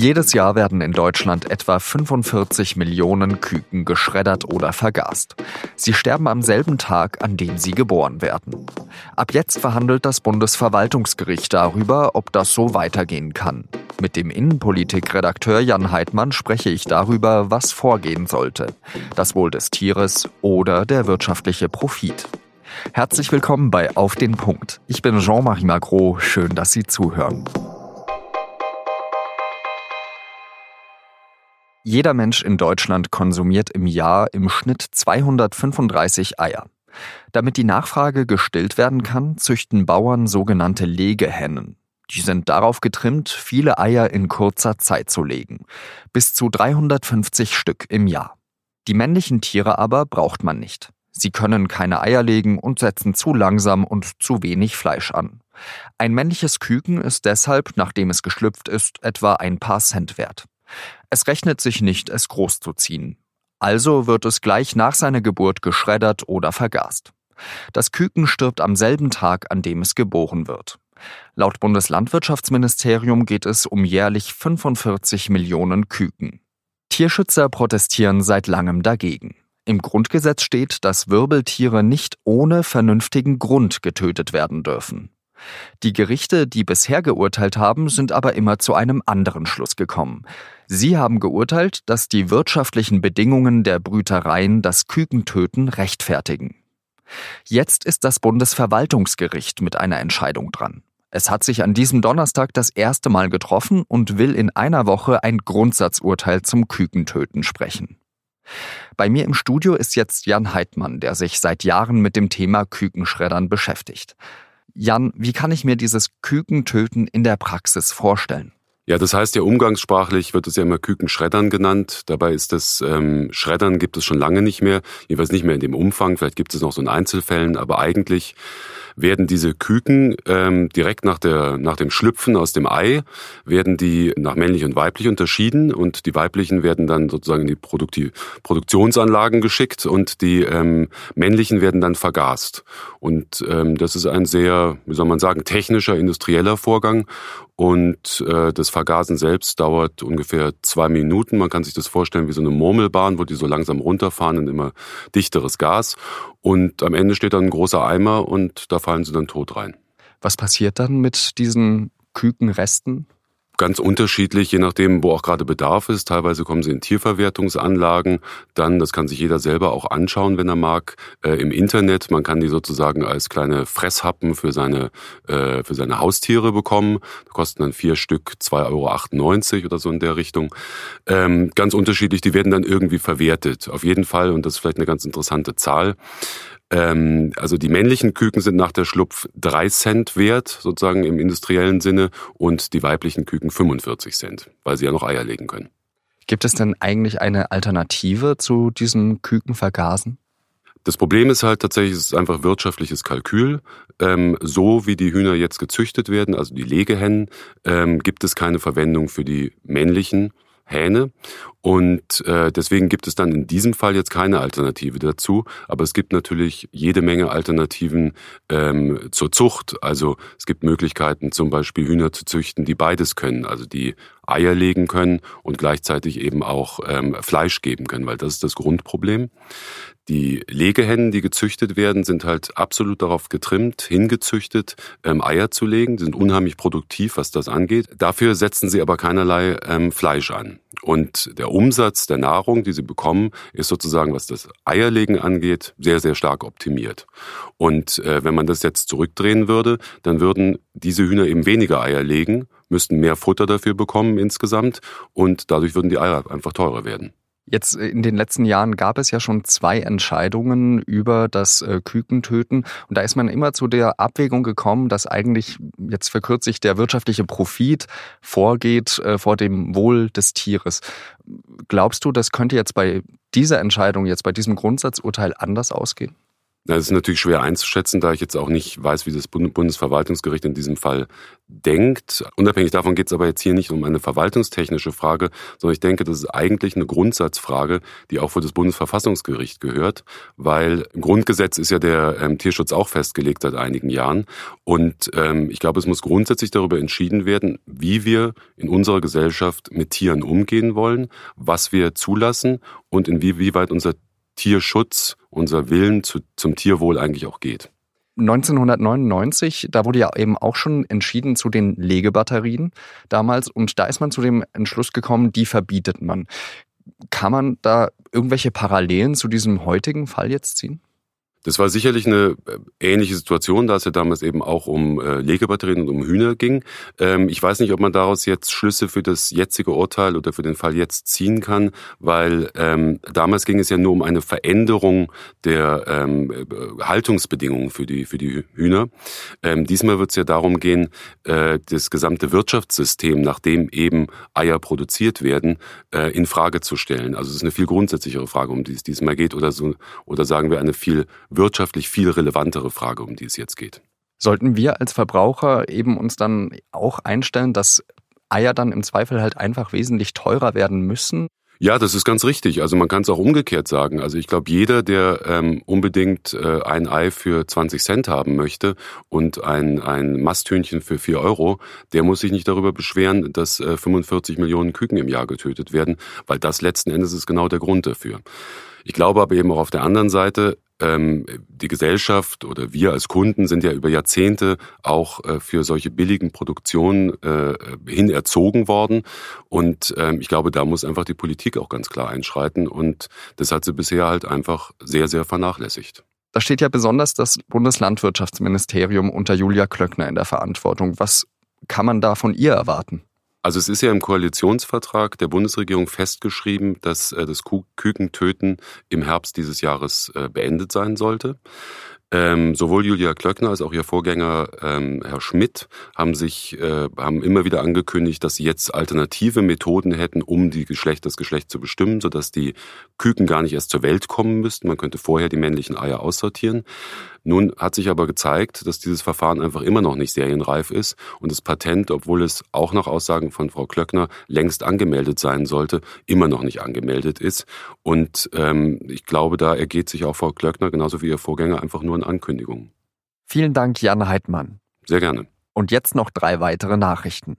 Jedes Jahr werden in Deutschland etwa 45 Millionen Küken geschreddert oder vergast. Sie sterben am selben Tag, an dem sie geboren werden. Ab jetzt verhandelt das Bundesverwaltungsgericht darüber, ob das so weitergehen kann. Mit dem Innenpolitikredakteur Jan Heidmann spreche ich darüber, was vorgehen sollte. Das Wohl des Tieres oder der wirtschaftliche Profit. Herzlich willkommen bei Auf den Punkt. Ich bin Jean-Marie Magro. Schön, dass Sie zuhören. Jeder Mensch in Deutschland konsumiert im Jahr im Schnitt 235 Eier. Damit die Nachfrage gestillt werden kann, züchten Bauern sogenannte Legehennen. Die sind darauf getrimmt, viele Eier in kurzer Zeit zu legen. Bis zu 350 Stück im Jahr. Die männlichen Tiere aber braucht man nicht. Sie können keine Eier legen und setzen zu langsam und zu wenig Fleisch an. Ein männliches Küken ist deshalb, nachdem es geschlüpft ist, etwa ein paar Cent wert. Es rechnet sich nicht, es großzuziehen. Also wird es gleich nach seiner Geburt geschreddert oder vergast. Das Küken stirbt am selben Tag, an dem es geboren wird. Laut Bundeslandwirtschaftsministerium geht es um jährlich 45 Millionen Küken. Tierschützer protestieren seit langem dagegen. Im Grundgesetz steht, dass Wirbeltiere nicht ohne vernünftigen Grund getötet werden dürfen. Die Gerichte, die bisher geurteilt haben, sind aber immer zu einem anderen Schluss gekommen. Sie haben geurteilt, dass die wirtschaftlichen Bedingungen der Brütereien das Kükentöten rechtfertigen. Jetzt ist das Bundesverwaltungsgericht mit einer Entscheidung dran. Es hat sich an diesem Donnerstag das erste Mal getroffen und will in einer Woche ein Grundsatzurteil zum Kükentöten sprechen. Bei mir im Studio ist jetzt Jan Heidmann, der sich seit Jahren mit dem Thema Kükenschreddern beschäftigt. Jan, wie kann ich mir dieses Kükentöten in der Praxis vorstellen? Ja, das heißt ja umgangssprachlich wird es ja immer Kükenschreddern genannt. Dabei ist das ähm, Schreddern gibt es schon lange nicht mehr, jedenfalls nicht mehr in dem Umfang. Vielleicht gibt es noch so in Einzelfällen, aber eigentlich werden diese Küken ähm, direkt nach, der, nach dem Schlüpfen aus dem Ei, werden die nach männlich und weiblich unterschieden und die weiblichen werden dann sozusagen in die Produktiv Produktionsanlagen geschickt und die ähm, männlichen werden dann vergast. Und ähm, das ist ein sehr, wie soll man sagen, technischer, industrieller Vorgang und äh, das Vergasen selbst dauert ungefähr zwei Minuten. Man kann sich das vorstellen wie so eine Murmelbahn, wo die so langsam runterfahren in immer dichteres Gas. Und am Ende steht dann ein großer Eimer und da fallen sie dann tot rein. Was passiert dann mit diesen Kükenresten? Ganz unterschiedlich, je nachdem, wo auch gerade Bedarf ist. Teilweise kommen sie in Tierverwertungsanlagen. Dann, das kann sich jeder selber auch anschauen, wenn er mag, äh, im Internet. Man kann die sozusagen als kleine Fresshappen für seine, äh, für seine Haustiere bekommen. Da kosten dann vier Stück 2,98 Euro oder so in der Richtung. Ähm, ganz unterschiedlich, die werden dann irgendwie verwertet. Auf jeden Fall, und das ist vielleicht eine ganz interessante Zahl, ähm, also die männlichen Küken sind nach der Schlupf drei Cent wert, sozusagen im industriellen Sinne, und die weiblichen Küken 45 Cent, weil sie ja noch Eier legen können. Gibt es denn eigentlich eine Alternative zu diesem Kükenvergasen? Das Problem ist halt tatsächlich, es ist einfach wirtschaftliches Kalkül. Ähm, so wie die Hühner jetzt gezüchtet werden, also die Legehennen, ähm, gibt es keine Verwendung für die männlichen Hähne. Und äh, deswegen gibt es dann in diesem Fall jetzt keine Alternative dazu. Aber es gibt natürlich jede Menge Alternativen ähm, zur Zucht. Also es gibt Möglichkeiten, zum Beispiel Hühner zu züchten, die beides können. Also die Eier legen können und gleichzeitig eben auch ähm, Fleisch geben können, weil das ist das Grundproblem. Die Legehennen, die gezüchtet werden, sind halt absolut darauf getrimmt, hingezüchtet, ähm, Eier zu legen. Die sind unheimlich produktiv, was das angeht. Dafür setzen sie aber keinerlei ähm, Fleisch an. Und der Umsatz der Nahrung, die sie bekommen, ist sozusagen, was das Eierlegen angeht, sehr, sehr stark optimiert. Und äh, wenn man das jetzt zurückdrehen würde, dann würden diese Hühner eben weniger Eier legen, müssten mehr Futter dafür bekommen insgesamt und dadurch würden die Eier einfach teurer werden. Jetzt äh, in den letzten Jahren gab es ja schon zwei Entscheidungen über das äh, Kükentöten. Und da ist man immer zu der Abwägung gekommen, dass eigentlich, jetzt verkürzt sich, der wirtschaftliche Profit vorgeht äh, vor dem Wohl des Tieres. Glaubst du, das könnte jetzt bei dieser Entscheidung, jetzt bei diesem Grundsatzurteil anders ausgehen? Das ist natürlich schwer einzuschätzen, da ich jetzt auch nicht weiß, wie das Bundesverwaltungsgericht in diesem Fall denkt. Unabhängig davon geht es aber jetzt hier nicht um eine verwaltungstechnische Frage, sondern ich denke, das ist eigentlich eine Grundsatzfrage, die auch vor das Bundesverfassungsgericht gehört, weil im Grundgesetz ist ja der ähm, Tierschutz auch festgelegt seit einigen Jahren. Und ähm, ich glaube, es muss grundsätzlich darüber entschieden werden, wie wir in unserer Gesellschaft mit Tieren umgehen wollen, was wir zulassen und inwieweit unser Tierschutz, unser Willen zu, zum Tierwohl eigentlich auch geht. 1999, da wurde ja eben auch schon entschieden zu den Legebatterien damals und da ist man zu dem Entschluss gekommen, die verbietet man. Kann man da irgendwelche Parallelen zu diesem heutigen Fall jetzt ziehen? Das war sicherlich eine äh, ähnliche Situation, da es ja damals eben auch um äh, Legebatterien und um Hühner ging. Ähm, ich weiß nicht, ob man daraus jetzt Schlüsse für das jetzige Urteil oder für den Fall jetzt ziehen kann, weil ähm, damals ging es ja nur um eine Veränderung der ähm, äh, Haltungsbedingungen für die, für die Hühner. Diesmal wird es ja darum gehen, das gesamte Wirtschaftssystem, nachdem eben Eier produziert werden, in Frage zu stellen. Also es ist eine viel grundsätzlichere Frage, um die es diesmal geht, oder so, oder sagen wir eine viel wirtschaftlich viel relevantere Frage, um die es jetzt geht. Sollten wir als Verbraucher eben uns dann auch einstellen, dass Eier dann im Zweifel halt einfach wesentlich teurer werden müssen? Ja, das ist ganz richtig. Also man kann es auch umgekehrt sagen. Also ich glaube, jeder, der ähm, unbedingt äh, ein Ei für 20 Cent haben möchte und ein, ein Masthühnchen für 4 Euro, der muss sich nicht darüber beschweren, dass äh, 45 Millionen Küken im Jahr getötet werden, weil das letzten Endes ist genau der Grund dafür. Ich glaube aber eben auch auf der anderen Seite, die Gesellschaft oder wir als Kunden sind ja über Jahrzehnte auch äh, für solche billigen Produktionen äh, hin erzogen worden. Und ähm, ich glaube, da muss einfach die Politik auch ganz klar einschreiten. Und das hat sie bisher halt einfach sehr, sehr vernachlässigt. Da steht ja besonders das Bundeslandwirtschaftsministerium unter Julia Klöckner in der Verantwortung. Was kann man da von ihr erwarten? Also es ist ja im Koalitionsvertrag der Bundesregierung festgeschrieben, dass äh, das Kükentöten im Herbst dieses Jahres äh, beendet sein sollte. Ähm, sowohl Julia Klöckner als auch ihr Vorgänger ähm, Herr Schmidt haben sich äh, haben immer wieder angekündigt, dass sie jetzt alternative Methoden hätten, um die Geschlecht, das Geschlecht zu bestimmen, sodass die Küken gar nicht erst zur Welt kommen müssten. Man könnte vorher die männlichen Eier aussortieren. Nun hat sich aber gezeigt, dass dieses Verfahren einfach immer noch nicht serienreif ist und das Patent, obwohl es auch nach Aussagen von Frau Klöckner längst angemeldet sein sollte, immer noch nicht angemeldet ist. Und ähm, ich glaube, da ergeht sich auch Frau Klöckner genauso wie ihr Vorgänger einfach nur in Ankündigungen. Vielen Dank, Jan Heidmann. Sehr gerne. Und jetzt noch drei weitere Nachrichten.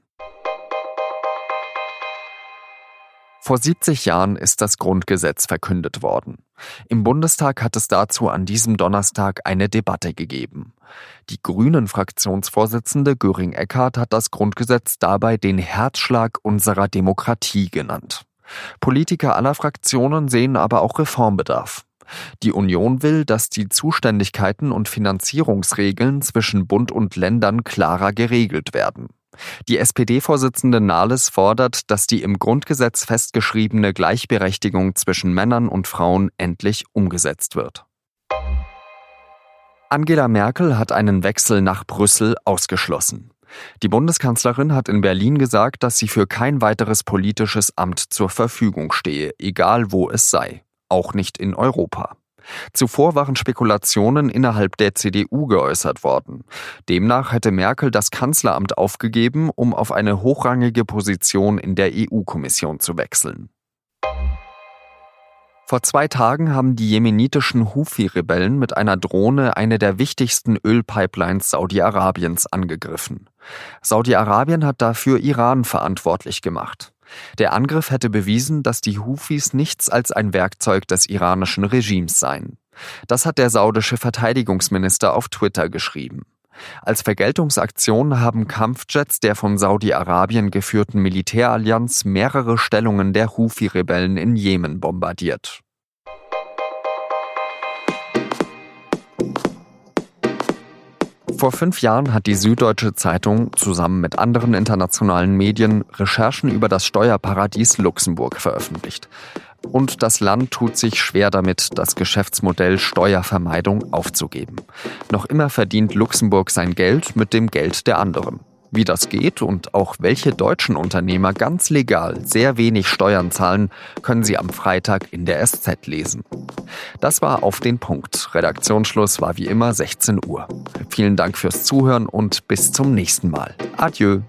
Vor 70 Jahren ist das Grundgesetz verkündet worden. Im Bundestag hat es dazu an diesem Donnerstag eine Debatte gegeben. Die Grünen-Fraktionsvorsitzende Göring Eckardt hat das Grundgesetz dabei den Herzschlag unserer Demokratie genannt. Politiker aller Fraktionen sehen aber auch Reformbedarf. Die Union will, dass die Zuständigkeiten und Finanzierungsregeln zwischen Bund und Ländern klarer geregelt werden. Die SPD-Vorsitzende Nahles fordert, dass die im Grundgesetz festgeschriebene Gleichberechtigung zwischen Männern und Frauen endlich umgesetzt wird. Angela Merkel hat einen Wechsel nach Brüssel ausgeschlossen. Die Bundeskanzlerin hat in Berlin gesagt, dass sie für kein weiteres politisches Amt zur Verfügung stehe, egal wo es sei, auch nicht in Europa. Zuvor waren Spekulationen innerhalb der CDU geäußert worden. Demnach hätte Merkel das Kanzleramt aufgegeben, um auf eine hochrangige Position in der EU-Kommission zu wechseln. Vor zwei Tagen haben die jemenitischen Houthi-Rebellen mit einer Drohne eine der wichtigsten Ölpipelines Saudi-Arabiens angegriffen. Saudi-Arabien hat dafür Iran verantwortlich gemacht. Der Angriff hätte bewiesen, dass die Hufis nichts als ein Werkzeug des iranischen Regimes seien. Das hat der saudische Verteidigungsminister auf Twitter geschrieben. Als Vergeltungsaktion haben Kampfjets der von Saudi-Arabien geführten Militärallianz mehrere Stellungen der Hufi-Rebellen in Jemen bombardiert. Vor fünf Jahren hat die Süddeutsche Zeitung zusammen mit anderen internationalen Medien Recherchen über das Steuerparadies Luxemburg veröffentlicht. Und das Land tut sich schwer damit, das Geschäftsmodell Steuervermeidung aufzugeben. Noch immer verdient Luxemburg sein Geld mit dem Geld der anderen. Wie das geht und auch welche deutschen Unternehmer ganz legal sehr wenig Steuern zahlen, können Sie am Freitag in der SZ lesen. Das war auf den Punkt. Redaktionsschluss war wie immer 16 Uhr. Vielen Dank fürs Zuhören und bis zum nächsten Mal. Adieu.